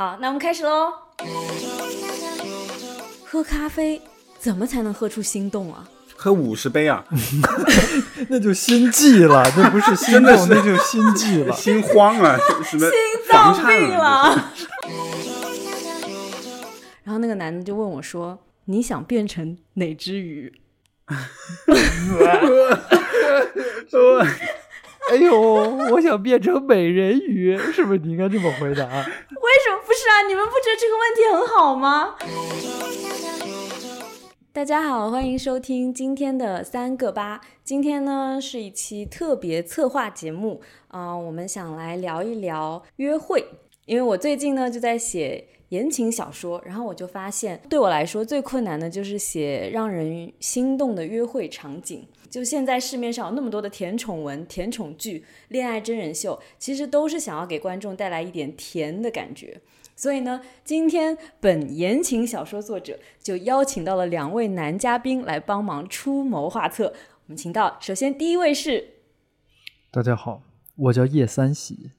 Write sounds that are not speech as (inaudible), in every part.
好，那我们开始喽。喝咖啡怎么才能喝出心动啊？喝五十杯啊，(laughs) 那就心悸了，那不是心动，(laughs) 那就心悸了，心慌啊，什么心脏病了。然后那个男的就问我说：“你想变成哪只鱼？” (laughs) 哎呦，我想变成美人鱼，是不是你应该这么回答？为什么不是啊？你们不觉得这个问题很好吗？大家好，欢迎收听今天的三个八。今天呢是一期特别策划节目啊，我们想来聊一聊约会，因为我最近呢就在写言情小说，然后我就发现，对我来说最困难的就是写让人心动的约会场景。就现在市面上有那么多的甜宠文、甜宠剧、恋爱真人秀，其实都是想要给观众带来一点甜的感觉。所以呢，今天本言情小说作者就邀请到了两位男嘉宾来帮忙出谋划策。我们请到，首先第一位是，大家好，我叫叶三喜。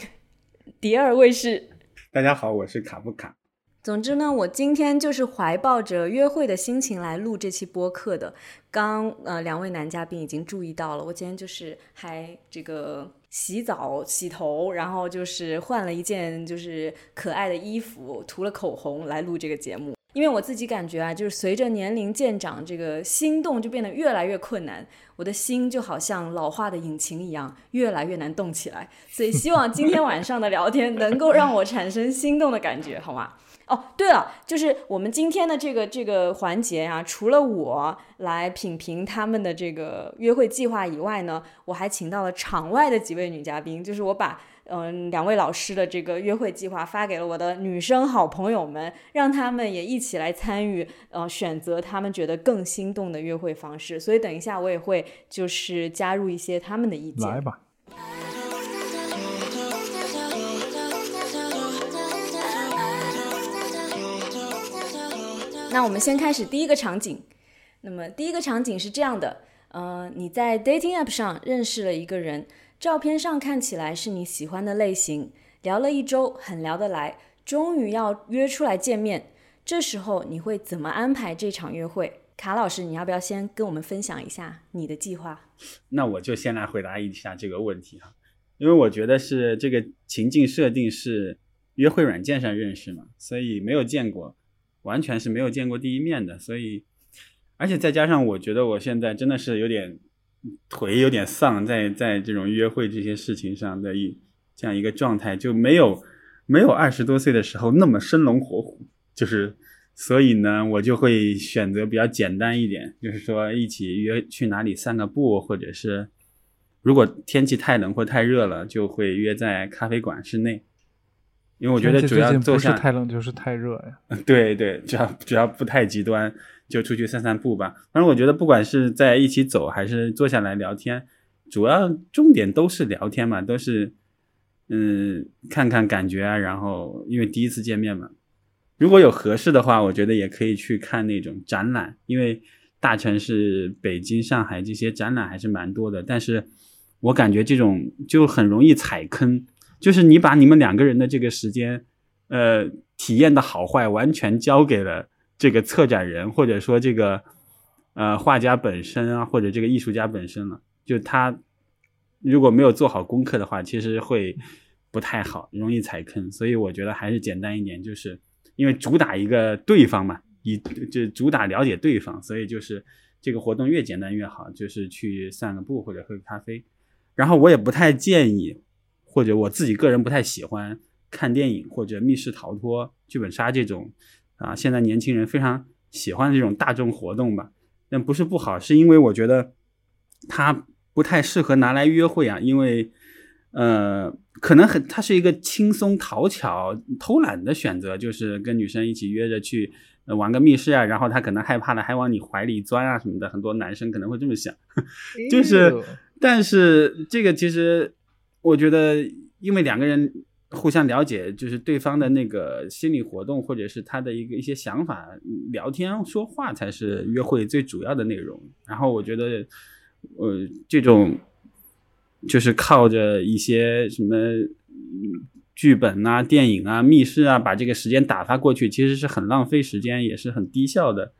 (laughs) 第二位是，大家好，我是卡布卡。总之呢，我今天就是怀抱着约会的心情来录这期播客的。刚呃，两位男嘉宾已经注意到了，我今天就是还这个洗澡洗头，然后就是换了一件就是可爱的衣服，涂了口红来录这个节目。因为我自己感觉啊，就是随着年龄渐长，这个心动就变得越来越困难。我的心就好像老化的引擎一样，越来越难动起来。所以希望今天晚上的聊天能够让我产生心动的感觉，好吗？哦，对了，就是我们今天的这个这个环节呀，除了我来品评他们的这个约会计划以外呢，我还请到了场外的几位女嘉宾，就是我把嗯两位老师的这个约会计划发给了我的女生好朋友们，让他们也一起来参与，呃，选择他们觉得更心动的约会方式。所以等一下我也会就是加入一些他们的意见。来吧。那我们先开始第一个场景。那么第一个场景是这样的：呃，你在 dating app 上认识了一个人，照片上看起来是你喜欢的类型，聊了一周很聊得来，终于要约出来见面。这时候你会怎么安排这场约会？卡老师，你要不要先跟我们分享一下你的计划？那我就先来回答一下这个问题哈，因为我觉得是这个情境设定是约会软件上认识嘛，所以没有见过。完全是没有见过第一面的，所以，而且再加上我觉得我现在真的是有点腿有点丧，在在这种约会这些事情上的一这样一个状态，就没有没有二十多岁的时候那么生龙活虎，就是所以呢，我就会选择比较简单一点，就是说一起约去哪里散个步，或者是如果天气太冷或太热了，就会约在咖啡馆室内。因为我觉得主要不是太冷就是太热呀。对 (laughs) 对，只要只要不太极端，就出去散散步吧。反正我觉得，不管是在一起走还是坐下来聊天，主要重点都是聊天嘛，都是嗯看看感觉啊。然后因为第一次见面嘛，如果有合适的话，我觉得也可以去看那种展览。因为大城市北京、上海这些展览还是蛮多的，但是我感觉这种就很容易踩坑。就是你把你们两个人的这个时间，呃，体验的好坏完全交给了这个策展人，或者说这个呃画家本身啊，或者这个艺术家本身了。就他如果没有做好功课的话，其实会不太好，容易踩坑。所以我觉得还是简单一点，就是因为主打一个对方嘛，以就主打了解对方，所以就是这个活动越简单越好，就是去散个步或者喝个咖啡。然后我也不太建议。或者我自己个人不太喜欢看电影或者密室逃脱、剧本杀这种啊，现在年轻人非常喜欢这种大众活动吧。但不是不好，是因为我觉得它不太适合拿来约会啊，因为呃，可能很它是一个轻松、讨巧、偷懒的选择，就是跟女生一起约着去玩个密室啊，然后他可能害怕了还往你怀里钻啊什么的，很多男生可能会这么想，(laughs) 就是，但是这个其实。我觉得，因为两个人互相了解，就是对方的那个心理活动，或者是他的一个一些想法，聊天说话才是约会最主要的内容。然后我觉得，呃，这种就是靠着一些什么剧本啊、电影啊、密室啊，把这个时间打发过去，其实是很浪费时间，也是很低效的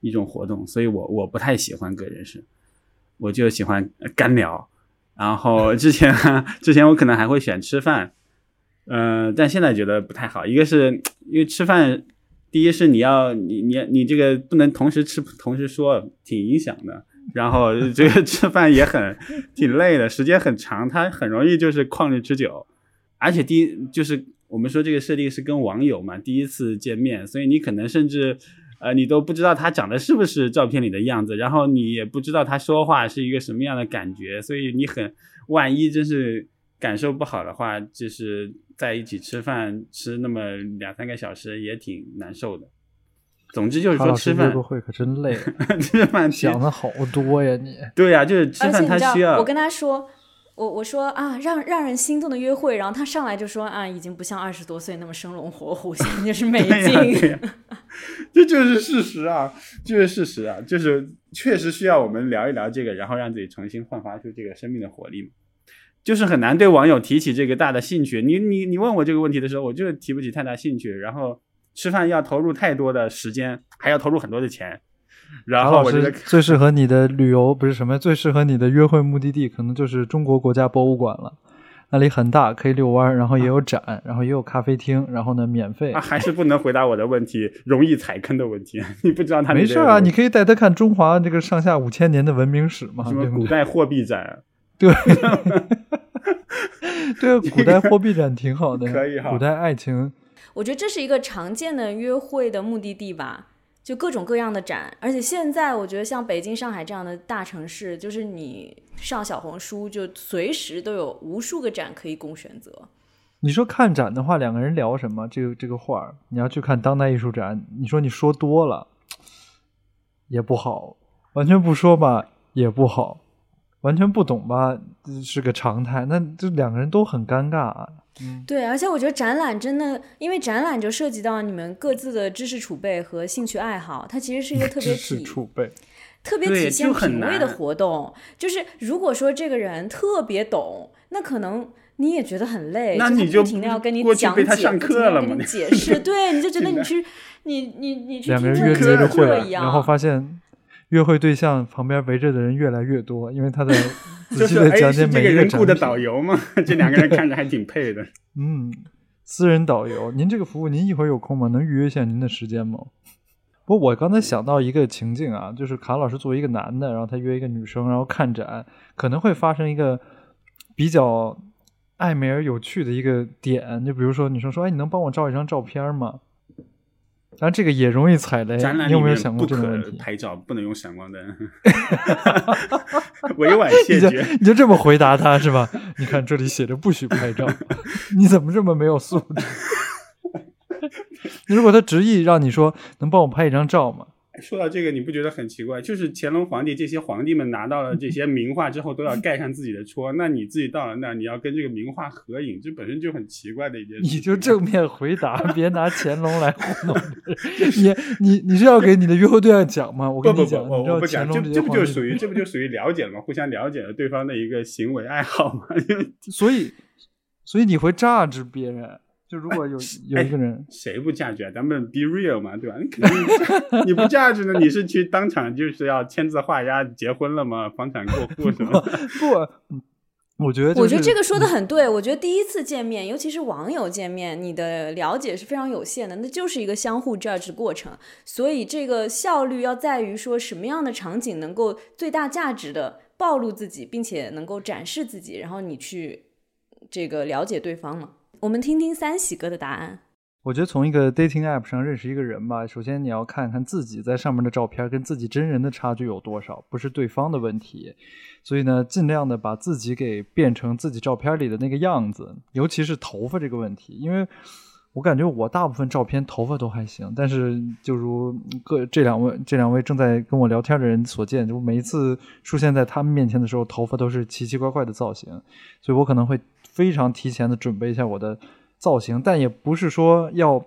一种活动。所以我我不太喜欢个人是，我就喜欢干聊。然后之前 (laughs) 之前我可能还会选吃饭，嗯、但现在觉得不太好。一个是因为吃饭，第一是你要你你你这个不能同时吃同时说，挺影响的。然后这个吃饭也很挺累的，时间很长，它很容易就是旷日持久。而且第一就是我们说这个设定是跟网友嘛，第一次见面，所以你可能甚至呃你都不知道他长得是不是照片里的样子，然后你也不知道他说话是一个什么样的感觉，所以你很万一真是感受不好的话，就是在一起吃饭吃那么两三个小时也挺难受的。总之就是说吃饭个会可真累，(laughs) 吃饭其实想的好多呀你。对呀、就是吃饭而且你知道它需要，我跟他说，我我说啊，让让人心动的约会，然后他上来就说啊，已经不像二十多岁那么生龙活虎，现在就是美对呀对景。呀，(laughs) 这就是事实啊，就是事实啊，就是确实需要我们聊一聊这个，然后让自己重新焕发出这个生命的活力嘛。就是很难对网友提起这个大的兴趣。你你你问我这个问题的时候，我就提不起太大兴趣。然后吃饭要投入太多的时间，还要投入很多的钱。(laughs) 然卡老师后我觉得最适合你的旅游不是什么，最适合你的约会目的地可能就是中国国家博物馆了。那里很大，可以遛弯，然后也有展，然后也有咖啡厅，然后呢免费啊，。还是不能回答我的问题，容易踩坑的问题。(laughs) 你不知道他没事啊，你可以带他看中华这个上下五千年的文明史嘛，什么对？古代货币展，(laughs) 对，对啊，古代货币展挺好的，可以哈古代爱情，我觉得这是一个常见的约会的目的地吧，就各种各样的展。而且现在我觉得像北京、上海这样的大城市，就是你上小红书就随时都有无数个展可以供选择。你说看展的话，两个人聊什么？这个这个画儿，你要去看当代艺术展，你说你说多了也不好，完全不说吧也不好，完全不懂吧是个常态，那这两个人都很尴尬啊。嗯，对，而且我觉得展览真的，因为展览就涉及到你们各自的知识储备和兴趣爱好，它其实是一个特别知识体储备，特别体现品味的活动。就是如果说这个人特别懂，那可能你也觉得很累，那你就不停的要跟你讲解，被他上不停的跟课了嘛你解释，(laughs) 对，你就觉得你去你你你去两个听课一，样，然后发现约会对象旁边围着的人越来越多，因为他在 (laughs) 仔细的讲解是这个每一个人雇的导游嘛？(laughs) 这两个人看着还挺配的。(laughs) 嗯，私人导游，您这个服务您一会儿有空吗？能预约一下您的时间吗？不过我刚才想到一个情境啊，就是卡老师作为一个男的，然后他约一个女生，然后看展，可能会发生一个比较暧昧而有趣的一个点，就比如说女生说：“哎，你能帮我照一张照片吗？”当然这个也容易踩雷，你有没有想过这个问题？拍照，不能用闪光灯，(laughs) 委婉谢你就绝。你就这么回答他是吧？(laughs) 你看这里写着不许拍照，(laughs) 你怎么这么没有素质？如果他执意让你说能帮我拍一张照吗？说到这个，你不觉得很奇怪？就是乾隆皇帝这些皇帝们拿到了这些名画之后，都要盖上自己的戳。那你自己到了那儿，你要跟这个名画合影，这本身就很奇怪的一件事。你就正面回答，别拿乾隆来糊弄 (laughs) 人。你你你是要给你的约会对象讲吗？我不不不，跟你讲，我我不讲，这这不就属于这不就属于了解了吗？互相了解了对方的一个行为爱好吗。(laughs) 所以所以你会榨制别人。就如果有有一个人，谁不价值啊？咱们 be real 嘛，对吧？你肯定 (laughs) 你不价值呢，你是去当场就是要签字画押结婚了吗？房产过户什么？(laughs) 不，嗯我觉得、就是、我觉得这个说的很对。我觉得第一次见面，尤其是网友见面，你的了解是非常有限的，那就是一个相互 judge 的过程。所以这个效率要在于说什么样的场景能够最大价值的暴露自己，并且能够展示自己，然后你去这个了解对方嘛。我们听听三喜哥的答案。我觉得从一个 dating app 上认识一个人吧，首先你要看看自己在上面的照片跟自己真人的差距有多少，不是对方的问题。所以呢，尽量的把自己给变成自己照片里的那个样子，尤其是头发这个问题，因为我感觉我大部分照片头发都还行，但是就如各这两位这两位正在跟我聊天的人所见，就每一次出现在他们面前的时候，头发都是奇奇怪怪的造型，所以我可能会非常提前的准备一下我的造型，但也不是说要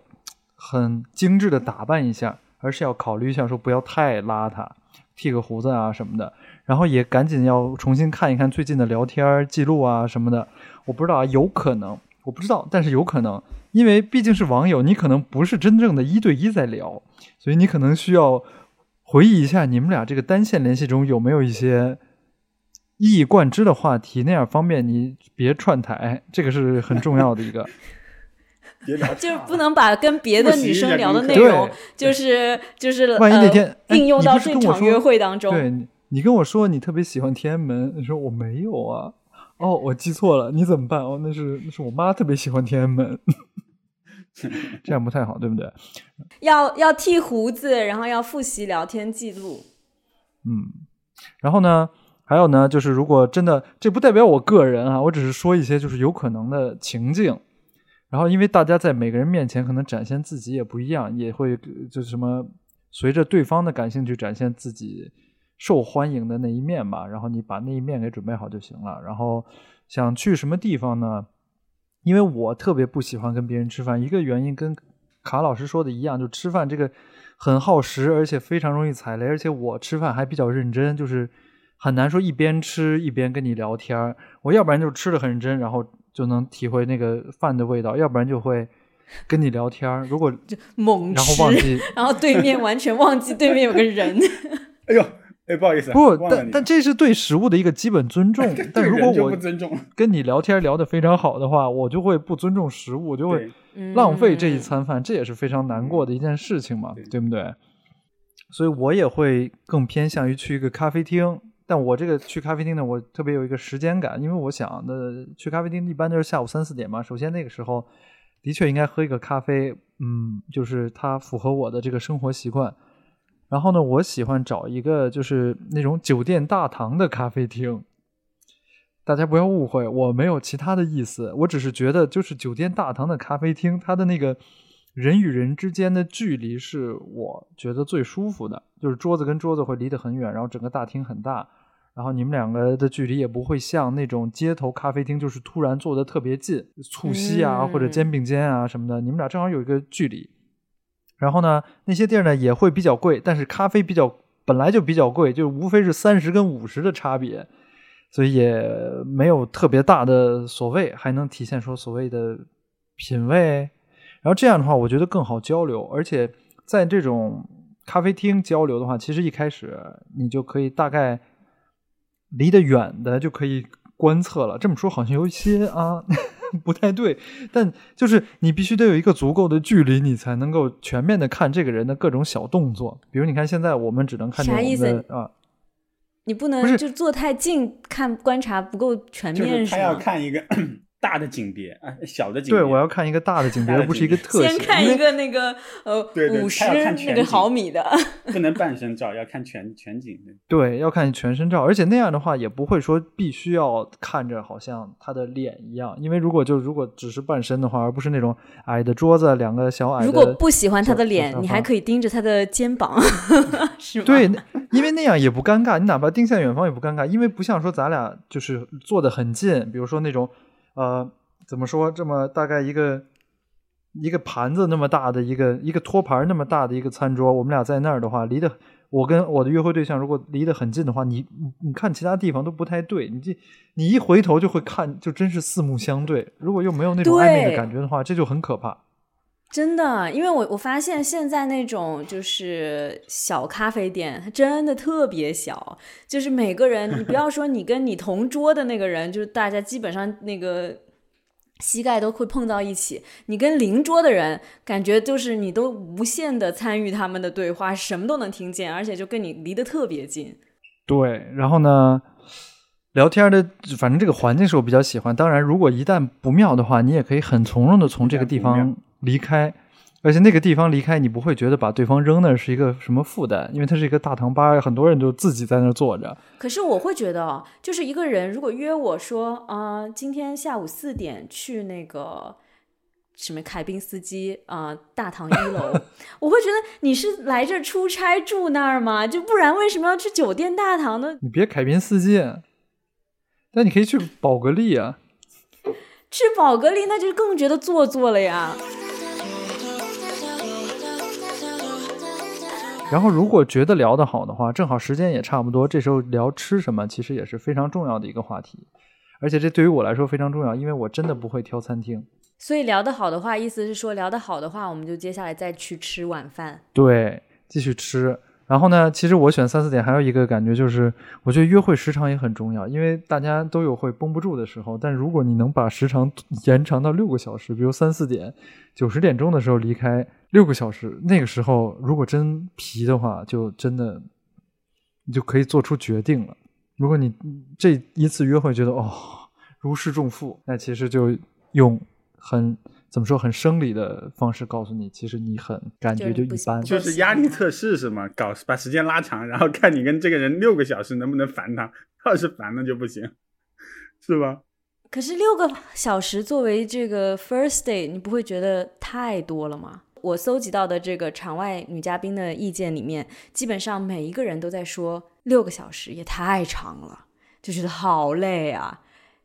很精致的打扮一下，而是要考虑一下说不要太邋遢，剃个胡子啊什么的，然后也赶紧要重新看一看最近的聊天记录啊什么的。我不知道啊，有可能我不知道，但是有可能，因为毕竟是网友，你可能不是真正的一对一在聊，所以你可能需要回忆一下你们俩这个单线联系中有没有一些一以贯之的话题，那样方便你别串台，这个是很重要的一个。(laughs) 就是不能把跟别的女生聊的内容，就是就是万一那天、应用到这场约会当中。对，你跟我说你特别喜欢天安门，你说我没有啊。哦，我记错了，你怎么办？哦，那是那是我妈特别喜欢天安门，(laughs) 这样不太好，对不对？要要剃胡子，然后要复习聊天记录。嗯，然后呢，还有呢，就是如果真的，这不代表我个人啊，我只是说一些就是有可能的情境。然后，因为大家在每个人面前可能展现自己也不一样，也会就是什么随着对方的感兴趣展现自己受欢迎的那一面吧。然后你把那一面给准备好就行了。然后想去什么地方呢？因为我特别不喜欢跟别人吃饭，一个原因跟卡老师说的一样，就吃饭这个很耗时，而且非常容易踩雷，而且我吃饭还比较认真，就是很难说一边吃一边跟你聊天儿。我要不然就吃的很认真，然后就能体会那个饭的味道，要不然就会跟你聊天儿。如果猛吃然后，忘记然后对面完全忘记对面有个人。(laughs) 哎呦，哎，不好意思啊，不，但但这是对食物的一个基本尊重。(laughs) 但如果我不尊重，跟你聊天聊得非常好的话，我就会不尊重食物，我就会浪费这一嗯餐饭，这也是非常难过的一件事情嘛，对对不对？所以我也会更偏向于去一个咖啡厅。但我这个去咖啡厅呢，我特别有一个时间感，因为我想的去咖啡厅一般都是下午三四点嘛。首先那个时候的确应该喝一个咖啡，嗯，就是它符合我的这个生活习惯。然后呢，我喜欢找一个就是那种酒店大堂的咖啡厅。大家不要误会，我没有其他的意思，我只是觉得就是酒店大堂的咖啡厅，它的那个人与人之间的距离是我觉得最舒服的，就是桌子跟桌子会离得很远，然后整个大厅很大，然后你们两个的距离也不会像那种街头咖啡厅，就是突然坐得特别近，促膝啊、嗯或者肩并肩啊什么的，你们俩正好有一个距离。然后呢，那些地儿呢也会比较贵，但是咖啡比较本来就比较贵，就无非是三十跟五十的差别，所以也没有特别大的所谓，还能体现出所谓的品味。然后这样的话，我觉得更好交流，而且在这种咖啡厅交流的话，其实一开始你就可以大概离得远的就可以观测了。这么说好像有一些啊 (laughs) 不太对，但就是你必须得有一个足够的距离，你才能够全面的看这个人的各种小动作。比如你看现在我们只能看见我们啥意思的啊，你不不是能就坐太近看观察不够全面是面，他要？看一个大的景别啊，小的景别。对我要看一个大的景别，而不是一个特写。先看一个那个呃五十那个毫米的，(laughs) 不能半身照，要看全全景的。对，要看全身照，而且那样的话也不会说必须要看着好像他的脸一样，因为如果就如果只是半身的话，而不是那种矮的桌子，两个小矮的，如果不喜欢他的脸你还可以盯着他的肩膀，(laughs) 是吗？对，因为那样也不尴尬，你哪怕盯向远方也不尴尬，因为不像说咱俩就是坐的很近，比如说那种呃怎么说这么大概一个一个盘子那么大的一个一个托盘那么大的一个餐桌，我们俩在那儿的话，离得我跟我的约会对象如果离得很近的话，你你你看其他地方都不太对，你这你一回头就会看，就真是四目相对。如果又没有那种暧昧的感觉的话，这就很可怕。真的，因为我我发现现在那种就是小咖啡店，它真的特别小，就是每个人，你不要说你跟你同桌的那个人，就是大家基本上那个膝盖都会碰到一起，你跟邻桌的人，感觉就是你都无限的参与他们的对话，什么都能听见，而且就跟你离得特别近。对，然后呢，聊天的，反正这个环境是我比较喜欢。当然，如果一旦不妙的话，你也可以很从容的从这个地方离开，而且那个地方离开，你不会觉得把对方扔那儿是一个什么负担，因为它是一个大堂吧，很多人就自己在那儿坐着。可是我会觉得哦，就是一个人如果约我说，啊、今天下午四点去那个什么凯宾斯基啊、大堂一楼，(laughs) 我会觉得你是来这儿出差住那儿吗？就不然为什么要去酒店大堂呢？你别凯宾斯基，但你可以去宝格丽啊。去宝格丽那就更觉得做作了呀。然后，如果觉得聊得好的话，正好时间也差不多，这时候聊吃什么，其实也是非常重要的一个话题。而且这对于我来说非常重要，因为我真的不会挑餐厅。所以聊得好的话，意思是说聊得好的话，我们就接下来再去吃晚饭。对，继续吃。然后呢，其实我选三四点还有一个感觉就是，我觉得约会时长也很重要，因为大家都有会绷不住的时候。但如果你能把时长延长到六个小时，比如三四点、九十点钟的时候离开六个小时，那个时候如果真皮的话，就真的你就可以做出决定了。如果你这一次约会觉得哦如释重负，那其实就用很怎么说很生理的方式告诉你，其实你很感觉就一般。就是压力测试是吗？搞把时间拉长，然后看你跟这个人六个小时能不能烦他，要是烦了就不行，是吧？可是六个小时作为这个 first day，你不会觉得太多了吗？我搜集到的这个场外女嘉宾的意见里面，基本上每一个人都在说六个小时也太长了，就觉得好累啊。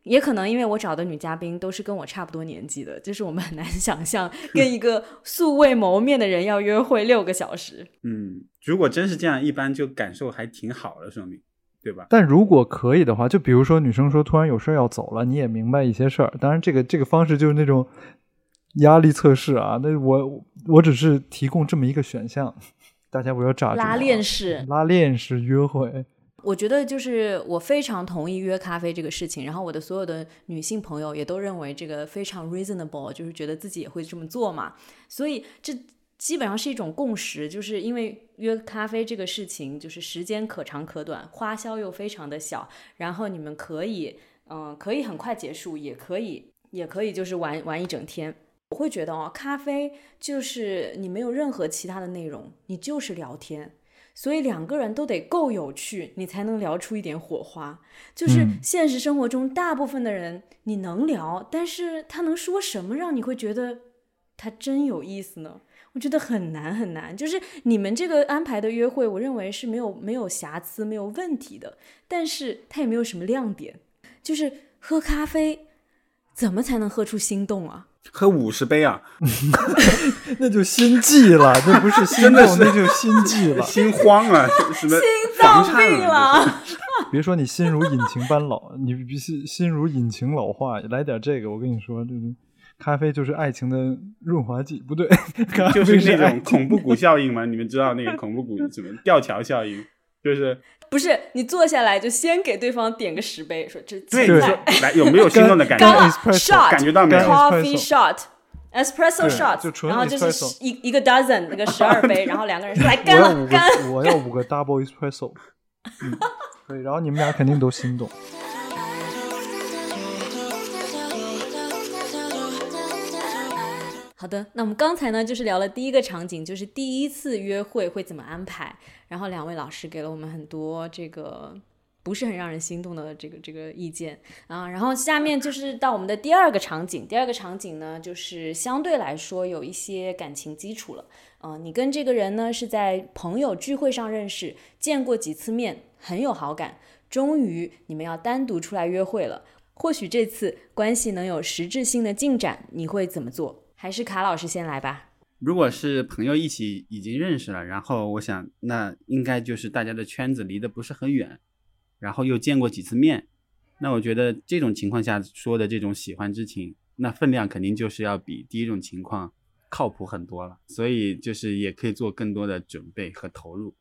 也可能因为我找的女嘉宾都是跟我差不多年纪的，就是我们很难 (laughs) 想象跟一个素未谋面的人要约会六个小时。嗯，如果真是这样，一般就感受还挺好的，说明对吧？但如果可以的话，就比如说女生说突然有事儿要走了，你也明白一些事儿。当然，这个这个方式就是那种压力测试啊。那我我只是提供这么一个选项，大家不要炸拉链式拉链式约会。我觉得就是我非常同意约咖啡这个事情，然后我的所有的女性朋友也都认为这个非常 reasonable，就是觉得自己也会这么做嘛，所以这基本上是一种共识，就是因为约咖啡这个事情就是时间可长可短，花销又非常的小，然后你们可以嗯可以很快结束，也可以也可以就是玩玩一整天。我会觉得哦，咖啡就是你没有任何其他的内容，你就是聊天。所以两个人都得够有趣，你才能聊出一点火花。就是现实生活中，大部分的人你能聊，但是他能说什么让你会觉得他真有意思呢？我觉得很难很难。就是你们这个安排的约会，我认为是没有没有瑕疵、没有问题的，但是它也没有什么亮点。就是喝咖啡，怎么才能喝出心动啊？喝五十杯啊，(laughs) 那就心悸了，那不是心动，那就心悸了，心慌了，什么心脏病了？(laughs) 别说你心如引擎般老，你必须心如引擎老化，来点这个，我跟你说，这个咖啡就是爱情的润滑剂，不对，(laughs) 就是那种恐怖谷效应吗？你们知道那个恐怖谷什么吊桥效应？就是不是你坐下来就先给对方点个十杯，说这对，你说来有没有心动的感觉？(laughs) 干了 shot 感觉到没有？Coffee shot。Espresso shot，就然后就是一一个 dozen 那个十二杯，(laughs) 然后两个人说来干了干。我要五个 double espresso，嗯，可以，然后你们俩肯定都心动。好的，那我们刚才呢就是聊了第一个场景，就是第一次约会会怎么安排，然后两位老师给了我们很多这个。不是很让人心动的这个这个意见啊，然后下面就是到我们的第二个场景。第二个场景呢，就是相对来说有一些感情基础了。嗯、你跟这个人呢是在朋友聚会上认识，见过几次面，很有好感，终于你们要单独出来约会了。或许这次关系能有实质性的进展，你会怎么做？还是卡老师先来吧。如果是朋友一起已经认识了，然后我想那应该就是大家的圈子离得不是很远。然后又见过几次面，那我觉得这种情况下说的这种喜欢之情，那分量肯定就是要比第一种情况靠谱很多了。所以就是也可以做更多的准备和投入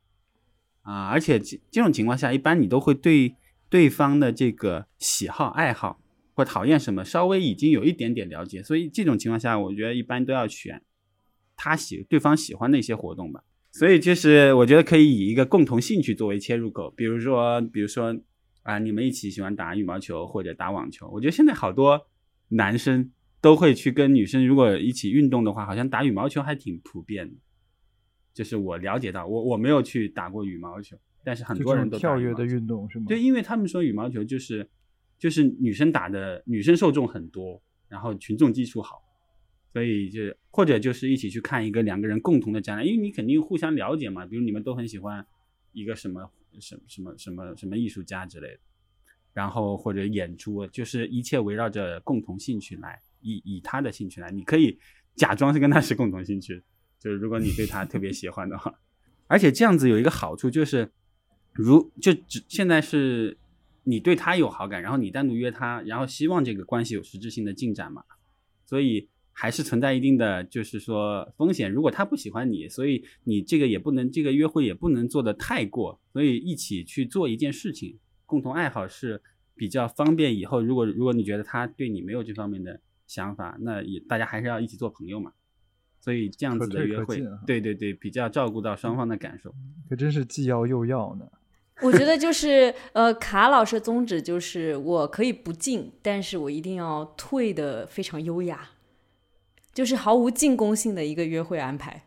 啊，而且这这种情况下，一般你都会对对方的这个喜好、爱好或讨厌什么稍微已经有一点点了解，所以这种情况下，我觉得一般都要选他喜对方喜欢的一些活动吧。所以就是我觉得可以以一个共同兴趣作为切入口，比如说，比如说啊，你们一起喜欢打羽毛球或者打网球。我觉得现在好多男生都会去跟女生，如果一起运动的话，好像打羽毛球还挺普遍的。就是我了解到，我我没有去打过羽毛球，但是很多人都跳跃的运动是吗？对，因为他们说羽毛球就是就是女生打的，女生受众很多，然后群众基础好。所以就或者就是一起去看一个两个人共同的展览，因为你肯定互相了解嘛，比如你们都很喜欢一个什么什么什么什么什么艺术家之类的，然后或者演出，就是一切围绕着共同兴趣来，以以他的兴趣来，你可以假装是跟他是共同兴趣，就是如果你对他特别喜欢的话，(laughs) 而且这样子有一个好处就是，如就只现在是你对他有好感，然后你单独约他，然后希望这个关系有实质性的进展嘛，所以。还是存在一定的就是说风险。如果他不喜欢你，所以你这个也不能这个约会也不能做的太过，所以一起去做一件事情，共同爱好是比较方便。以后如果如果你觉得他对你没有这方面的想法，那也大家还是要一起做朋友嘛。所以这样子的约会，对对对，比较照顾到双方的感受。可真是既要又要呢。我觉得就是呃，卡老师的宗旨就是我可以不进，但是我一定要退的非常优雅，就是毫无进攻性的一个约会安排。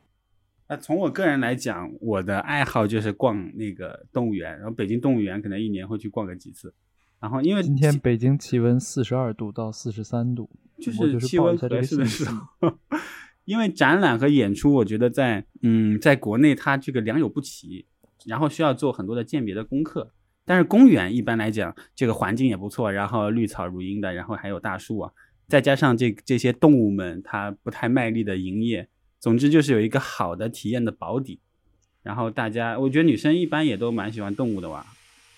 那从我个人来讲，我的爱好就是逛那个动物园，然后北京动物园可能一年会去逛个几次。然后因为今天北京气温四十二度到四十三度，就是气温合适的时候。(laughs) 因为展览和演出，我觉得在嗯，在国内它这个良莠不齐。然后需要做很多的鉴别的功课，但是公园一般来讲，这个环境也不错，然后绿草如茵的，然后还有大树啊，再加上这这些动物们它不太卖力的营业，总之就是有一个好的体验的保底。然后大家，我觉得女生一般也都蛮喜欢动物的哇，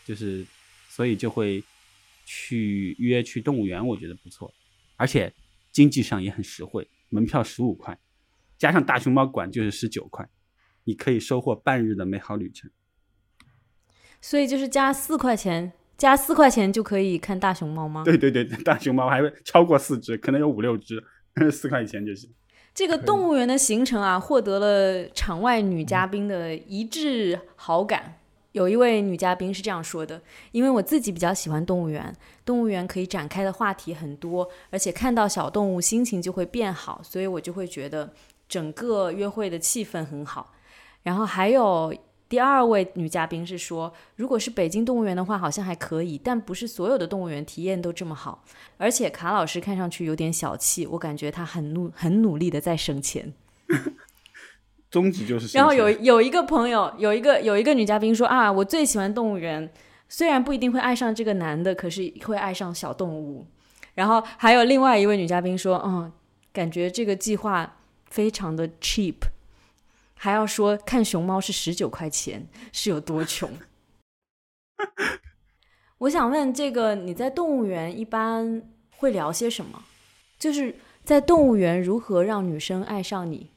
就是所以就会去约去动物园，我觉得不错，而且经济上也很实惠，门票十五块，加上大熊猫馆就是十九块。你可以收获半日的美好旅程，所以就是加四块钱，加四块钱就可以看大熊猫吗？对对对，大熊猫还会超过四只，可能有五六只，四块钱就行。这个动物园的行程啊，获得了场外女嘉宾的一致好感。有一位女嘉宾是这样说的：“因为我自己比较喜欢动物园，动物园可以展开的话题很多，而且看到小动物心情就会变好，所以我就会觉得整个约会的气氛很好。”然后还有第二位女嘉宾是说，如果是北京动物园的话，好像还可以，但不是所有的动物园体验都这么好。而且卡老师看上去有点小气，我感觉他很努很努力的在省钱。(laughs) 终极就是。然后有有一个朋友，有一个有一个女嘉宾说啊，我最喜欢动物园，虽然不一定会爱上这个男的，可是会爱上小动物。然后还有另外一位女嘉宾说，嗯，感觉这个计划非常的 cheap。还要说看熊猫是十九块钱，是有多穷？(laughs) 我想问这个，你在动物园一般会聊些什么？就是在动物园如何让女生爱上你？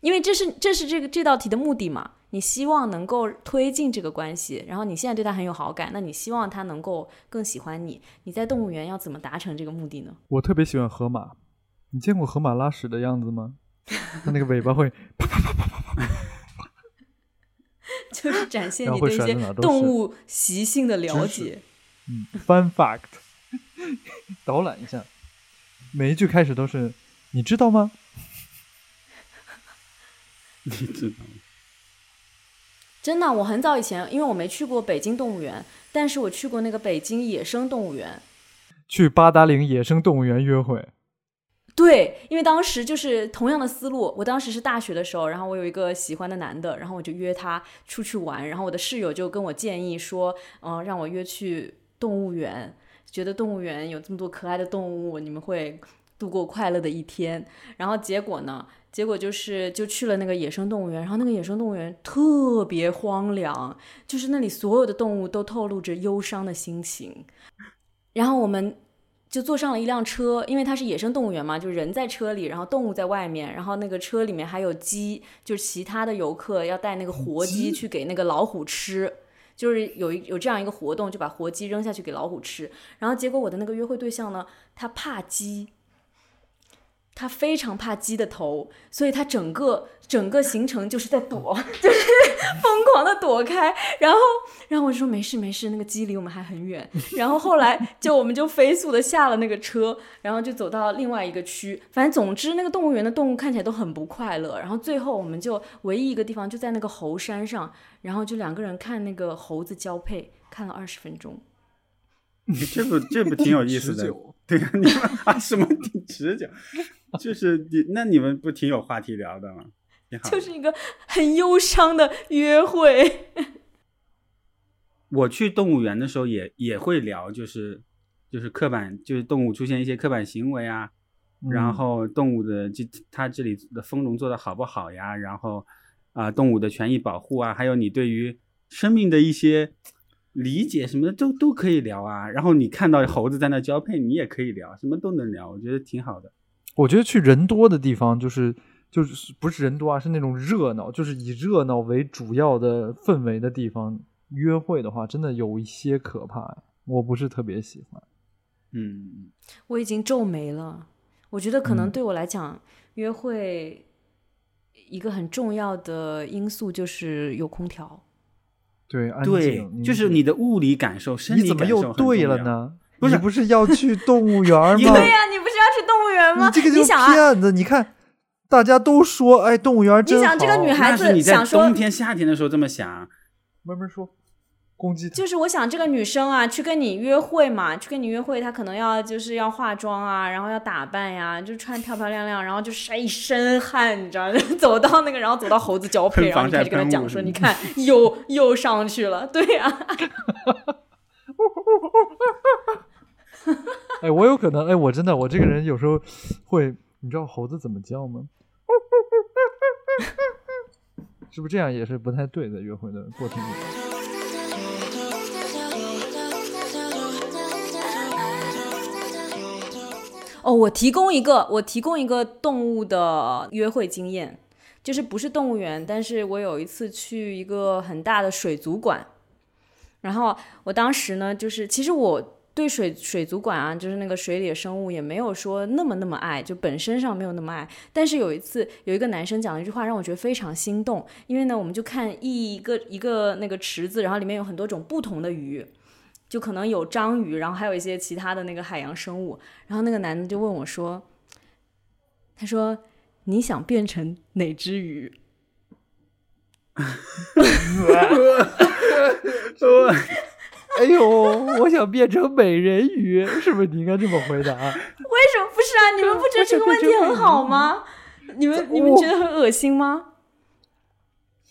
因为这是这是这个这道题的目的嘛？你希望能够推进这个关系，然后你现在对他很有好感，那你希望他能够更喜欢你？你在动物园要怎么达成这个目的呢？我特别喜欢河马，你见过河马拉屎的样子吗？它那个尾巴会啪啪啪啪啪啪，(laughs) 就是展现你对一些动物习性的了解。嗯，Fun fact，(laughs) 导览一下，每一句开始都是你知道吗？你知道吗？真的，我很早以前，因为我没去过北京动物园，但是我去过那个北京野生动物园。去八达岭野生动物园约会。对，因为当时就是同样的思路。我当时是大学的时候，然后我有一个喜欢的男的，然后我就约他出去玩。然后我的室友就跟我建议说，嗯，让我约去动物园，觉得动物园有这么多可爱的动物，你们会度过快乐的一天。然后结果呢？结果就是就去了那个野生动物园，然后那个野生动物园特别荒凉，就是那里所有的动物都透露着忧伤的心情。然后我们。就坐上了一辆车，因为它是野生动物园嘛，就人在车里，然后动物在外面，然后那个车里面还有鸡，就是其他的游客要带那个活鸡去给那个老虎吃，就是有一有这样一个活动，就把活鸡扔下去给老虎吃，然后结果我的那个约会对象呢，他怕鸡。他非常怕鸡的头，所以他整个整个行程就是在躲，(laughs) 就是疯狂的躲开。然后，然后我就说没事没事，那个鸡离我们还很远。然后后来就我们就飞速的下了那个车，然后就走到另外一个区。反正总之那个动物园的动物看起来都很不快乐。然后最后我们就唯一一个地方就在那个猴山上，然后就两个人看那个猴子交配，看了二十分钟。你 (laughs) 这不这不挺有意思的？(laughs) 对啊，你们啊什么挺持久？就是你，那你们不挺有话题聊的吗？就是一个很忧伤的约会。(laughs) 我去动物园的时候也也会聊，就是就是刻板，就是动物出现一些刻板行为啊，然后动物的这它这里的丰容做的好不好呀？然后啊，动物的权益保护啊，还有你对于生命的一些理解什么的都都可以聊啊。然后你看到猴子在那交配，你也可以聊，什么都能聊，我觉得挺好的。我觉得去人多的地方，就是就是不是人多啊，是那种热闹，就是以热闹为主要的氛围的地方约会的话，真的有一些可怕，我不是特别喜欢。嗯，我已经皱眉了。我觉得可能嗯对我来讲，约会一个很重要的因素就是有空调。对，安对静，就是你的物理感受、生你怎么理感受又对？了呢？不是你不是要去动物园 (laughs) 吗？对呀、你不是要去动物园吗？你这个就是想啊，骗子！你看，大家都说，哎，动物园真好。你想这个女孩子那是你在想说冬天、夏天的时候这么想，慢慢说，攻击他。就是我想这个女生啊，去跟你约会嘛，去跟你约会，她可能要就是要化妆啊，然后要打扮呀，就穿漂漂亮亮，然后就晒一身汗，你知道吗？(laughs) 走到那个，然后走到猴子交配，然后你开始跟他讲说，你看又又上去了，对呀、(laughs) 哎，我有可能，哎，我真的，我这个人有时候会，你知道猴子怎么叫吗？(laughs) 是不是这样也是不太对的？约会的过程里。哦，我提供一个，我提供一个动物的约会经验，就是不是动物园，但是我有一次去一个很大的水族馆，然后我当时呢，就是其实我对水水族馆啊，就是那个水里的生物也没有说那么那么爱，就本身上没有那么爱。但是有一次有一个男生讲了一句话，让我觉得非常心动，因为呢，我们就看一个一个那个池子，然后里面有很多种不同的鱼。就可能有章鱼，然后还有一些其他的那个海洋生物。然后那个男的就问我说：“他说你想变成哪只鱼 (laughs) 哎呦，我想变成美人鱼，是不是你应该这么回答？？”为什么不是啊？你们不觉得这个问题很好吗？你们你们觉得很恶心吗？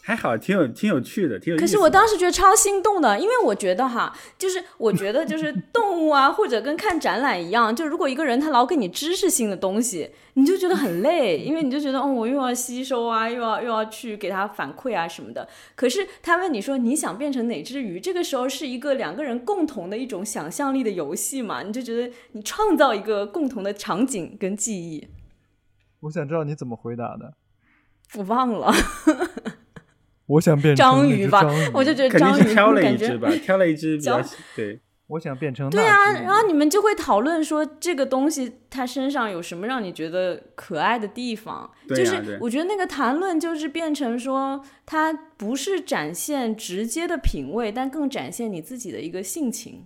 还好，挺有挺有趣的，挺有意思。可是我当时觉得超心动的，因为我觉得哈，就是我觉得就是动物啊，或者跟看展览一样，就如果一个人他老给你知识性的东西，你就觉得很累，因为你就觉得哦，我又要吸收啊，又要又要去给他反馈啊什么的。可是他问你说你想变成哪只鱼，这个时候是一个两个人共同的一种想象力的游戏嘛，你就觉得你创造一个共同的场景跟记忆。我想知道你怎么回答的。我忘了 (laughs) 我想变成章鱼吧我就觉得章鱼挑了感觉一只吧，挑了一只比较 (laughs) 对。我想变成对啊，然后你们就会讨论说这个东西它身上有什么让你觉得可爱的地方。就是我觉得那个谈论就是变成说，它不是展现直接的品味，但更展现你自己的一个性情，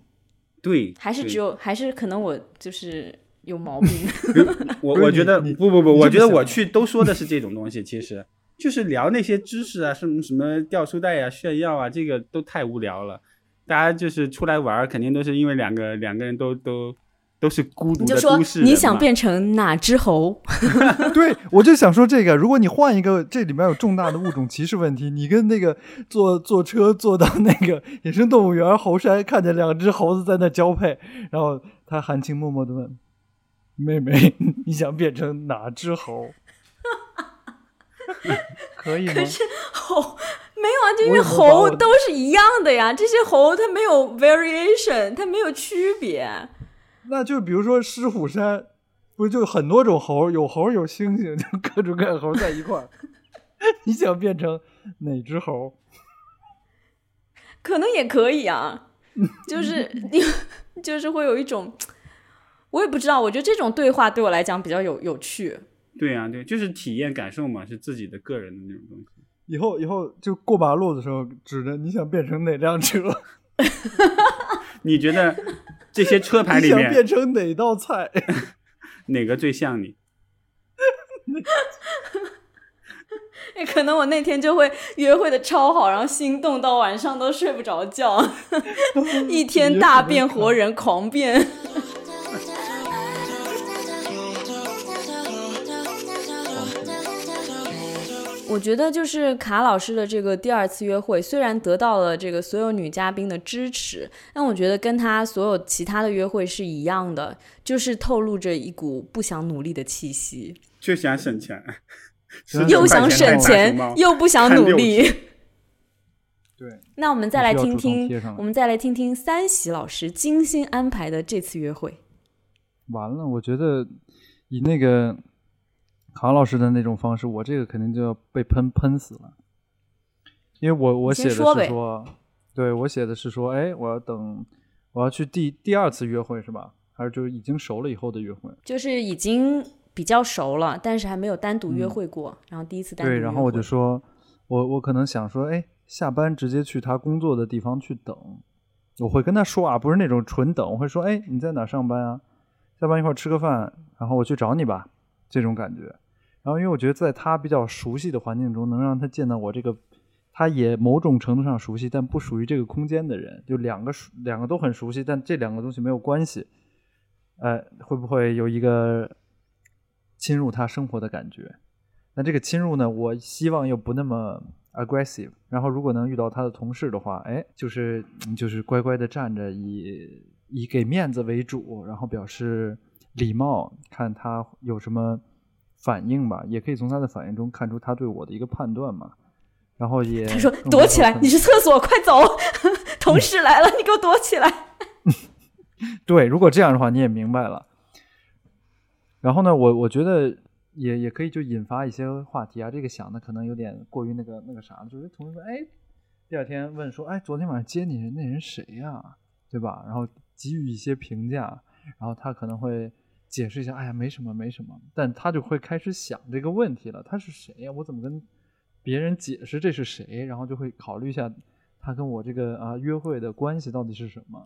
对，还是只有还是可能我就是有毛病。(laughs) 我我觉得不不不，我觉得我去都说的是这种东西，其实就是聊那些知识啊，什么什么掉书袋啊、炫耀啊，这个都太无聊了。大家就是出来玩儿，肯定都是因为两个两个人都都都是孤独的你就说都市人你想变成哪只猴？(laughs) 对，我就想说这个，如果你换一个，这里面有重大的物种歧视问题，你跟那个坐坐车坐到那个野生动物园猴山，看见两只猴子在那交配，然后他含情脉脉的问：“妹妹，(laughs) 你想变成哪只猴？” (laughs) 可以吗？猴没有啊，就因为猴都是一样的呀，这些猴它没有 variation，它没有区别。那就比如说狮虎山，不就很多种猴，有猴有猩猩，就各种各样的猴在一块儿。(laughs) 你想变成哪只猴？可能也可以啊，就是你 (laughs) 就是会有一种，我也不知道，我觉得这种对话对我来讲比较有有趣。对呀、对，就是体验感受嘛，是自己的个人的那种东西。以后以后就过马路的时候，指着你想变成哪辆车，(laughs) 你觉得这些车牌 (laughs) 你想里面变成哪道菜？(laughs) 哪个最像你？也可能我那天就会约会的超好，然后心动到晚上都睡不着觉，一天大变活人，狂变。我觉得就是卡老师的这个第二次约会，虽然得到了这个所有女嘉宾的支持，但我觉得跟他所有其他的约会是一样的，就是透露着一股不想努力的气息，就想省钱，(laughs) 嗯又想省钱又不想努力。对，那我们再来听听我们再来听听三喜老师精心安排的这次约会。完了，我觉得以那个卡老师的那种方式，我这个肯定就要被喷喷死了，因为我我写的是说，对我写的是说，哎，我要等，我要去第第二次约会是吧？还是就是已经熟了以后的约会？就是已经比较熟了，但是还没有单独约会过，然后第一次单独对，然后我就说，我我可能想说，哎，下班直接去他工作的地方去等，我会跟他说啊，不是那种纯等，我会说，哎，你在哪上班啊？下班一块吃个饭，然后我去找你吧，这种感觉。然后因为我觉得在他比较熟悉的环境中，能让他见到我这个。他也某种程度上熟悉，但不属于这个空间的人，就两个熟，两个都很熟悉，但这两个东西没有关系。呃，会不会有一个侵入他生活的感觉？那这个侵入呢？我希望又不那么 aggressive。然后，如果能遇到他的同事的话，哎，就是就是乖乖的站着，以以给面子为主，然后表示礼貌，看他有什么反应吧。也可以从他的反应中看出他对我的一个判断嘛。然后也他说躲起来，你去厕所，快走！(laughs) 同事来了，你给我躲起来。(laughs) 对，如果这样的话，你也明白了。然后呢，我我觉得也也可以就引发一些话题啊。这个想的可能有点过于那个那个啥了，就是同事说，哎，第二天问说，哎，昨天晚上接你那人谁呀？对吧？然后给予一些评价，然后他可能会解释一下，哎呀，没什么，没什么。但他就会开始想这个问题了，他是谁呀？我怎么跟？别人解释这是谁，然后就会考虑一下他跟我这个啊约会的关系到底是什么。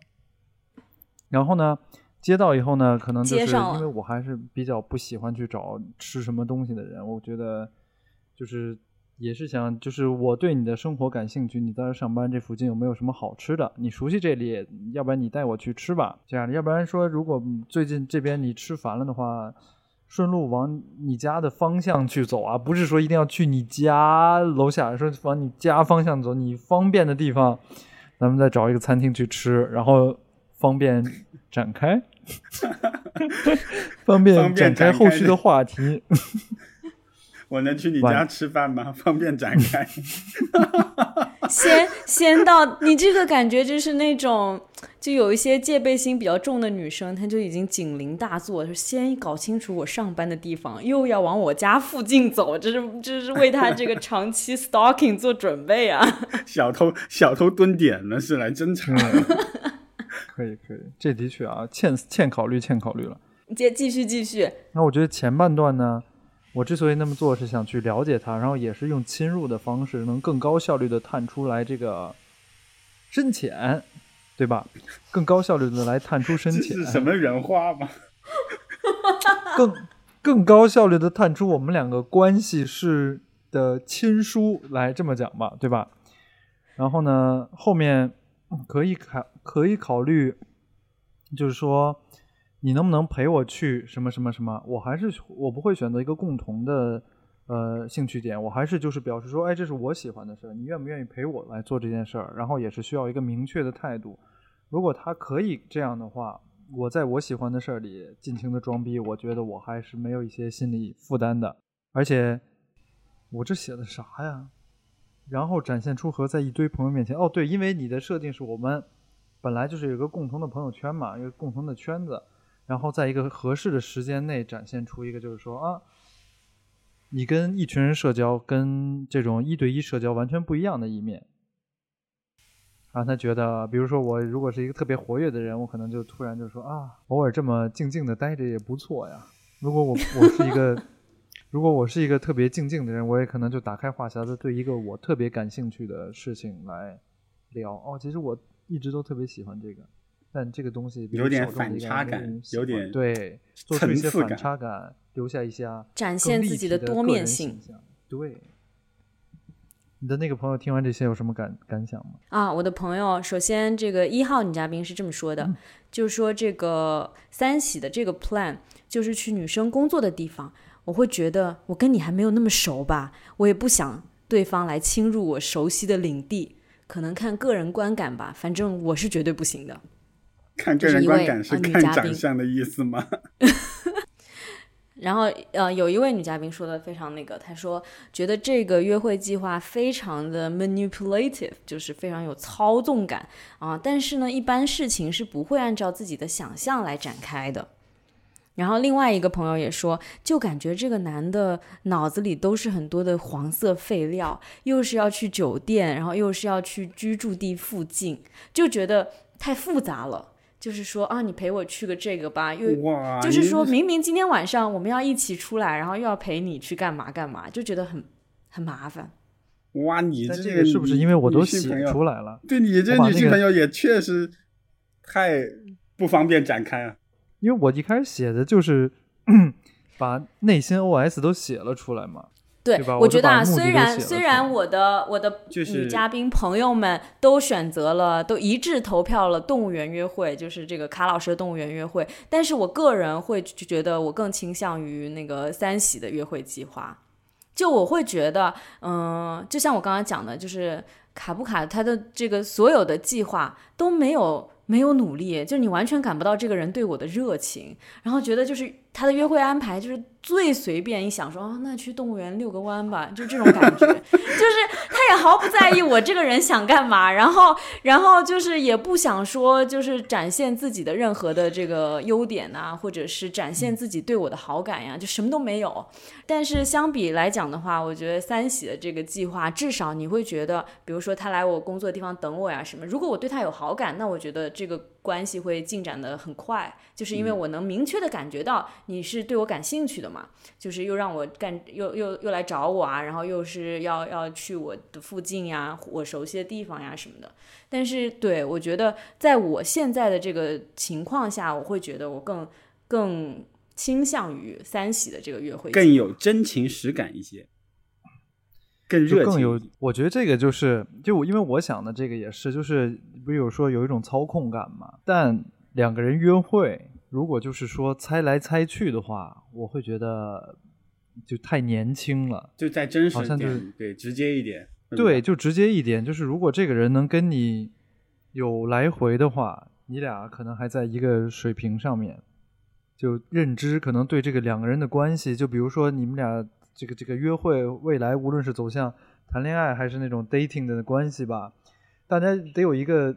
然后呢，接到以后呢，可能就是因为我还是比较不喜欢去找吃什么东西的人，我觉得就是也是想，就是我对你的生活感兴趣，你在这上班，这附近有没有什么好吃的？你熟悉这里，要不然你带我去吃吧，这样的。要不然说，如果最近这边你吃烦了的话。顺路往你家的方向去走啊，不是说一定要去你家楼下，说往你家方向走，你方便的地方，咱们再找一个餐厅去吃，然后方便展开，(laughs) 方便展开后续的话题。(laughs) 我能去你家吃饭吗？(laughs) 方便展开。(laughs) 先先到，你这个感觉就是那种，就有一些戒备心比较重的女生，她就已经警铃大作，就先搞清楚我上班的地方，又要往我家附近走，这是这是为他这个长期 stalking 做准备啊。(laughs) 小偷小偷蹲点呢，是来侦查。可以可以，这的确啊，欠欠考虑，欠考虑了。接继续继续。那我觉得前半段呢。我之所以那么做，是想去了解他，然后也是用侵入的方式，能更高效率的探出来这个深浅，对吧？更高效率的来探出深浅。是什么人话吗？(laughs) 更更高效率的探出我们两个关系是的亲疏，来这么讲吧，对吧？然后呢，后面可以考可以考虑，就是说。你能不能陪我去什么什么什么？我还是我不会选择一个共同的呃兴趣点，我还是就是表示说，哎，这是我喜欢的事儿，你愿不愿意陪我来做这件事儿？然后也是需要一个明确的态度。如果他可以这样的话，我在我喜欢的事儿里尽情的装逼，我觉得我还是没有一些心理负担的。而且我这写的啥呀？然后展现出和在一堆朋友面前，哦对，因为你的设定是我们本来就是有个共同的朋友圈嘛，一个共同的圈子。然后在一个合适的时间内展现出一个，就是说啊，你跟一群人社交，跟这种一对一社交完全不一样的一面，让他觉得，比如说我如果是一个特别活跃的人，我可能就突然就说啊，偶尔这么静静的待着也不错呀。如果我我是一个，如果我是一个特别静静的人，我也可能就打开话匣子，对一个我特别感兴趣的事情来聊。哦，其实我一直都特别喜欢这个。但这个东西有点反差感，有点对，做出一些反差感，留下一些展现自己的多面性。对，你的那个朋友听完这些有什么感感想吗？啊，我的朋友，首先这个一号女嘉宾是这么说的，就是说这个三喜的这个 plan 就是去女生工作的地方，我会觉得我跟你还没有那么熟吧，我也不想对方来侵入我熟悉的领地，可能看个人观感吧，反正我是绝对不行的。看个人观感是看长相的意思吗？然后呃，有一位女嘉宾说的非常那个，她说觉得这个约会计划非常的 manipulative，就是非常有操纵感啊。但是呢，一般事情是不会按照自己的想象来展开的。然后另外一个朋友也说，就感觉这个男的脑子里都是很多的黄色废料，又是要去酒店，然后又是要去居住地附近，就觉得太复杂了。就是说啊，你陪我去个这个吧，又哇，就是说明明今天晚上我们要一起出来，然后又要陪你去干嘛干嘛，就觉得很很麻烦。哇，你这这个是不是因为我都写出来了？对你这女性朋友也确实太不方便展开啊。因为我一开始写的就是 (clears throat) 把内心 OS 都写了出来嘛。对对，我我觉得啊，虽然虽然我的我的女嘉宾朋友们都选择了，都一致投票了动物园约会，就是这个卡老师的动物园约会，但是我个人会觉得我更倾向于那个三喜的约会计划。就我会觉得，嗯、就像我刚刚讲的，就是卡不卡他的这个所有的计划都没有没有努力，就是你完全感不到这个人对我的热情，然后觉得就是他的约会安排就是最随便，一想说啊，那去动物园遛个弯吧，就这种感觉，就是他也毫不在意我这个人想干嘛，然后然后就是也不想说就是展现自己的任何的这个优点呐、或者是展现自己对我的好感呀，就什么都没有。但是相比来讲的话，我觉得三喜的这个计划，至少你会觉得，比如说他来我工作的地方等我呀什么，如果我对他有好感，那我觉得这个关系会进展的很快，就是因为我能明确的感觉到你是对我感兴趣的嘛，就是又让我干，又又又来找我啊，然后又是要要去我的附近呀，我熟悉的地方呀什么的。但是对我觉得，在我现在的这个情况下，我会觉得我更更倾向于三喜的这个约会，更有真情实感一些，更热更有，我觉得这个就是，就我因为我想的这个也是，就是不是有说有一种操控感嘛？但两个人约会，如果就是说猜来猜去的话，我会觉得就太年轻了。就再真实一好像就是点，对，直接一点，对，就直接一点，就是如果这个人能跟你有来回的话，你俩可能还在一个水平上面，就认知可能对这个两个人的关系，就比如说你们俩这个这个约会，未来无论是走向谈恋爱还是那种 dating 的关系吧，大家得有一个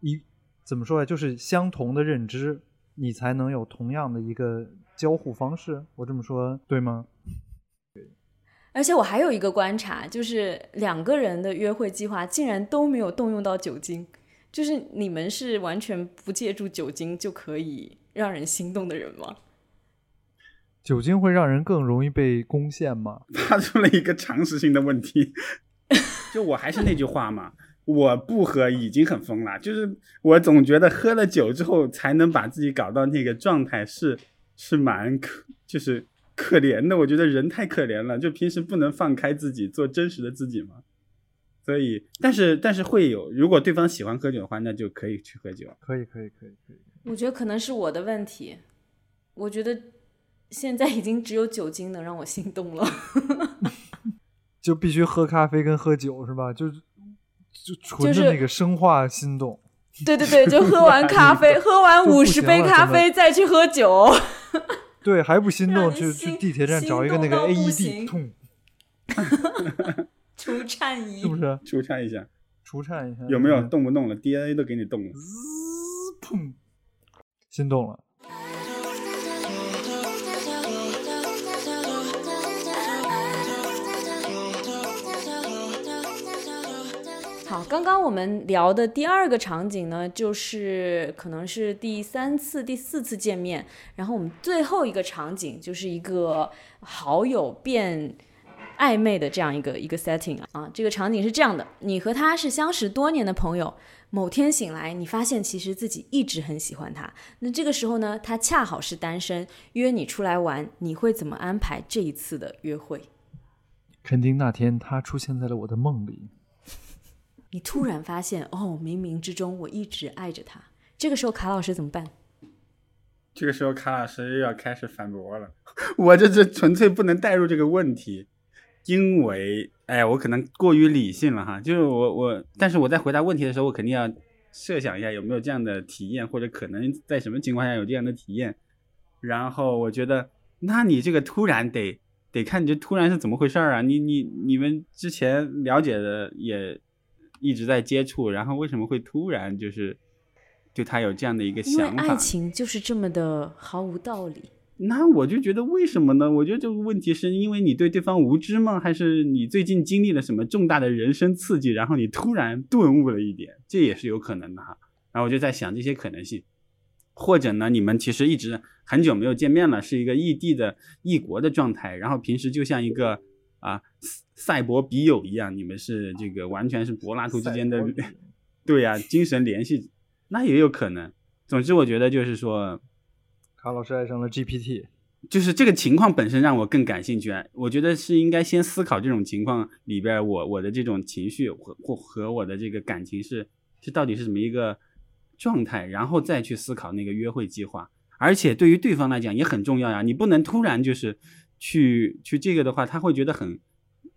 一怎么说呀，就是相同的认知，你才能有同样的一个交互方式。我这么说对吗？而且我还有一个观察，就是两个人的约会计划竟然都没有动用到酒精，就是你们是完全不借助酒精就可以让人心动的人吗？酒精会让人更容易被攻陷吗？(laughs) 发出了一个常识性的问题。(laughs) 就我还是那句话嘛，我不喝已经很疯了，就是我总觉得喝了酒之后才能把自己搞到那个状态是是蛮可就是可怜的。我觉得人太可怜了，就平时不能放开自己，做真实的自己嘛。所以，但是但是会有，如果对方喜欢喝酒的话，那就可以去喝酒。可以，可以，可以，可以。我觉得可能是我的问题，我觉得现在已经只有酒精能让我心动了。(laughs) 就必须喝咖啡跟喝酒是吧？就就纯的那个生化心动。对对对，就喝完咖啡，(laughs) 喝完五十杯咖啡再去喝酒。(laughs) 对，还不心动，去去地铁站找一个那个 AED，行痛，(laughs) 除颤仪是不是？除颤一下，除颤一下，有没有嗯动不动了？DNA 都给你动了。滋砰，心动了。好，刚刚我们聊的第二个场景呢，就是可能是第三次、第四次见面，然后我们最后一个场景就是一个好友变暧昧的这样一个一个 setting 啊。这个场景是这样的：你和他是相识多年的朋友，某天醒来，你发现其实自己一直很喜欢他。那这个时候呢，他恰好是单身，约你出来玩，你会怎么安排这一次的约会？肯定那天他出现在了我的梦里，你突然发现，哦，冥冥之中我一直爱着他。这个时候，卡老师怎么办？这个时候，卡老师又要开始反驳了。我这这纯粹不能带入这个问题，因为，哎，我可能过于理性了哈。就是我我，但是我在回答问题的时候，我肯定要设想一下有没有这样的体验，或者可能在什么情况下有这样的体验。然后我觉得，那你这个突然得得看你这突然是怎么回事啊？你你你们之前了解的也一直在接触，然后为什么会突然就是对他有这样的一个因为想法？爱情就是这么的毫无道理。那我就觉得为什么呢？我觉得这个问题是因为你对对方无知吗？还是你最近经历了什么重大的人生刺激，然后你突然顿悟了一点？这也是有可能的哈。然后我就在想这些可能性，或者呢，你们其实一直很久没有见面了，是一个异地的异国的状态，然后平时就像一个啊赛博笔友一样，你们是这个完全是柏拉图之间的，(laughs) 对呀，精神联系，那也有可能。总之，我觉得就是说。卡老师爱上了 GPT，就是这个情况本身让我更感兴趣。我觉得是应该先思考这种情况里边，我我的这种情绪和或和我的这个感情是是到底是怎么一个状态，然后再去思考那个约会计划。而且对于对方来讲也很重要呀，你不能突然就是去去这个的话，他会觉得很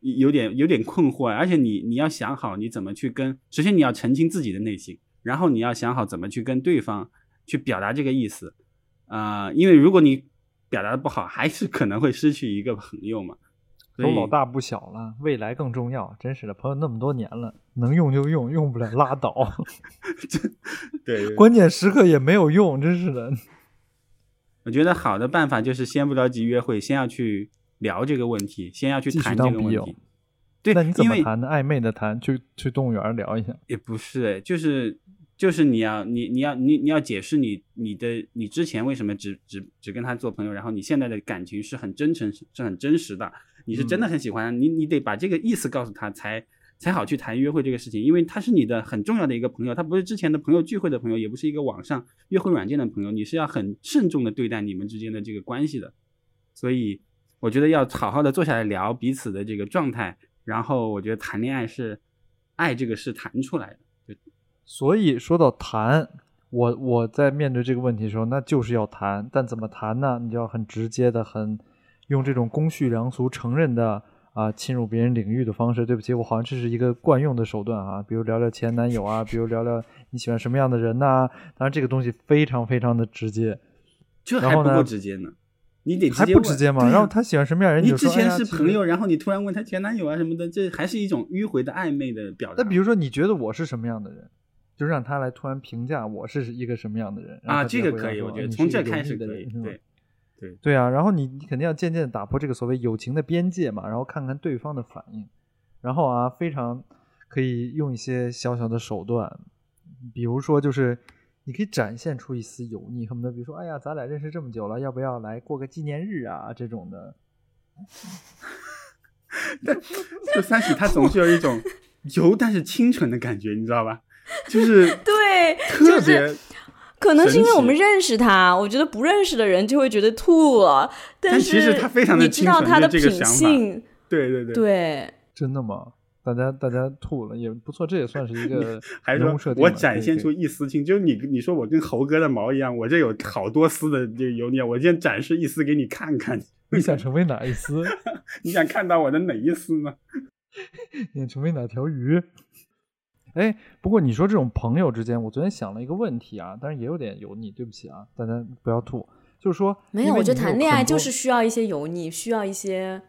有点有点困惑。而且你你要想好你怎么去跟，首先你要澄清自己的内心，然后你要想好怎么去跟对方去表达这个意思。啊，因为如果你表达的不好，还是可能会失去一个朋友嘛。都老大不小了，未来更重要。真是的，朋友那么多年了，能用就用，用不了拉倒。(laughs) 对，关键时刻也没有用，真是的。我觉得好的办法就是先不着急约会，先要去聊这个问题，先要去谈这个问题。对，那你怎么谈的？暧昧的谈，去去动物园聊一下？也不是，就是。就是你要你你要你你要解释你你的你之前为什么只只只跟他做朋友，然后你现在的感情是很真诚是很真实的，你是真的很喜欢你，你得把这个意思告诉他，才才才好去谈约会这个事情，因为他是你的很重要的一个朋友，他不是之前的朋友聚会的朋友，也不是一个网上约会软件的朋友，你是要很慎重的对待你们之间的这个关系的，所以我觉得要好好的坐下来聊彼此的这个状态，然后我觉得谈恋爱是爱这个是谈出来的。所以说到谈，我我在面对这个问题的时候，那就是要谈。但怎么谈呢？你就要很直接的，很用这种公序良俗承认的啊，侵入别人领域的方式。对不起，我好像这是一个惯用的手段啊。比如聊聊前男友啊，比如聊聊你喜欢什么样的人呐。当然，这个东西非常非常的直接。这还不够直接呢，你得还不直接吗？然后他喜欢什么样人？你之前是朋友，然后你突然问他前男友啊什么的，这还是一种迂回的暧昧的表达。那比如说，你觉得我是什么样的人？就让他来突然评价我是一个什么样的人啊？这个可以，我觉得从这开始可以，对对对啊。然后你你肯定要渐渐打破这个所谓友情的边界嘛，然后看看对方的反应，然后啊，非常可以用一些小小的手段，比如说就是你可以展现出一丝油腻，恨不得比如说，哎呀，咱俩认识这么久了，要不要来过个纪念日啊？这种的。(laughs) 就三喜他总是有一种油但是清纯的感觉，你知道吧？就是 (laughs) 对，特别，可能是因为我们认识他，我觉得不认识的人就会觉得吐了。但其实他非常的知道他的品性，对对对，对，真的吗？大家大家吐了也不错，这也算是一个人物设定。我展现出一丝情，就是你你说我跟猴哥的毛一样，我这有好多丝的这个油腻，我先展示一丝给你看看。你想成为哪一丝？(laughs) 你想看到我的哪一丝呢？(laughs) 你想成为哪条鱼？哎，不过你说这种朋友之间，我昨天想了一个问题啊，但是也有点油腻，对不起啊，大家不要吐。就是说，没有，我觉得谈恋爱就是需要一些油腻，需要一些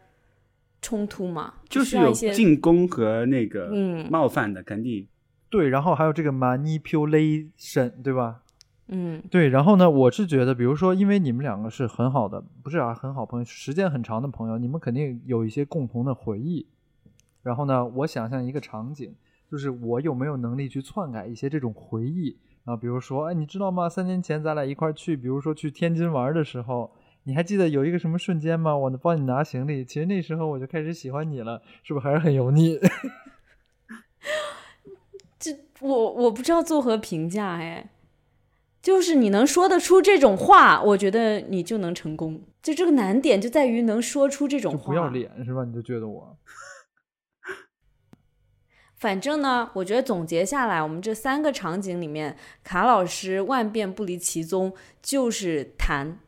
冲突嘛，就是有进攻和那个冒犯的，肯定对。然后还有这个 manipulation，对吧？嗯，对。然后呢，我是觉得，比如说，因为你们两个是很好的，不是啊，很好朋友，时间很长的朋友，你们肯定有一些共同的回忆。然后呢，我想象一个场景。就是我有没有能力去篡改一些这种回忆啊？比如说，哎，你知道吗？三年前咱俩一块去，比如说去天津玩的时候，你还记得有一个什么瞬间吗？我能帮你拿行李，其实那时候我就开始喜欢你了，是不是还是很油腻？(laughs) 这我我不知道作何评价哎，就是你能说得出这种话，我觉得你就能成功。就这个难点就在于能说出这种话，不要脸是吧？你就觉得我。反正呢，我觉得总结下来，我们这三个场景里面，卡老师万变不离其宗，就是谈，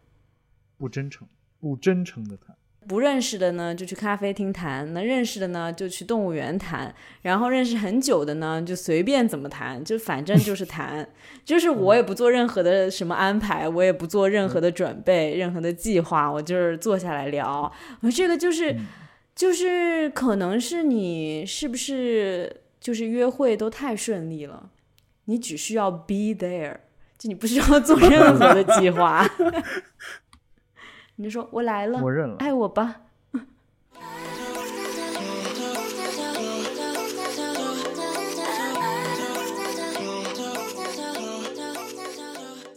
不真诚，不真诚的谈。不认识的呢，就去咖啡厅谈；那认识的呢，就去动物园谈。然后认识很久的呢，就随便怎么谈，就反正就是谈，就是我也不做任何的什么安排，我也不做任何的准备，任何的计划，我就是坐下来聊。我这个就是。就是可能是你是不是就是约会都太顺利了，你只需要 be there，就你不需要做任何的计划。(laughs) 你就说我来了，我认了爱我吧。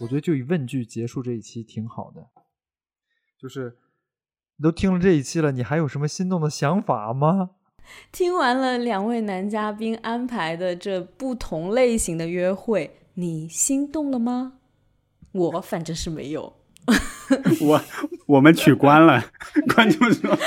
我觉得就以问句结束这一期挺好的，就是你都听了这一期了，你还有什么心动的想法吗？听完了两位男嘉宾安排的这不同类型的约会，你心动了吗？我反正是没有。我我们取关了，观众说。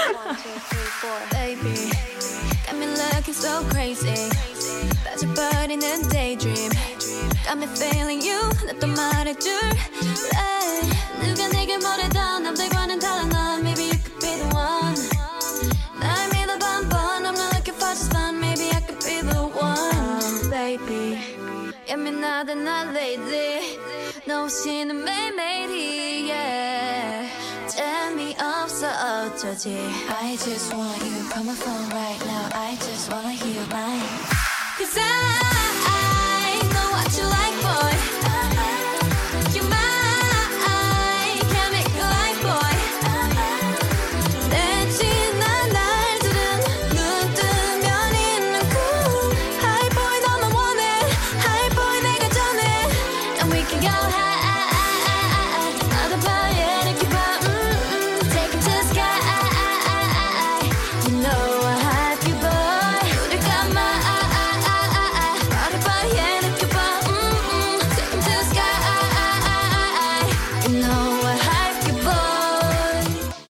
的那泪滴，浓情的美美的，Yeah。Turn me up so dirty. I just want you, come on phone right now. I just wanna hear mine. Cause I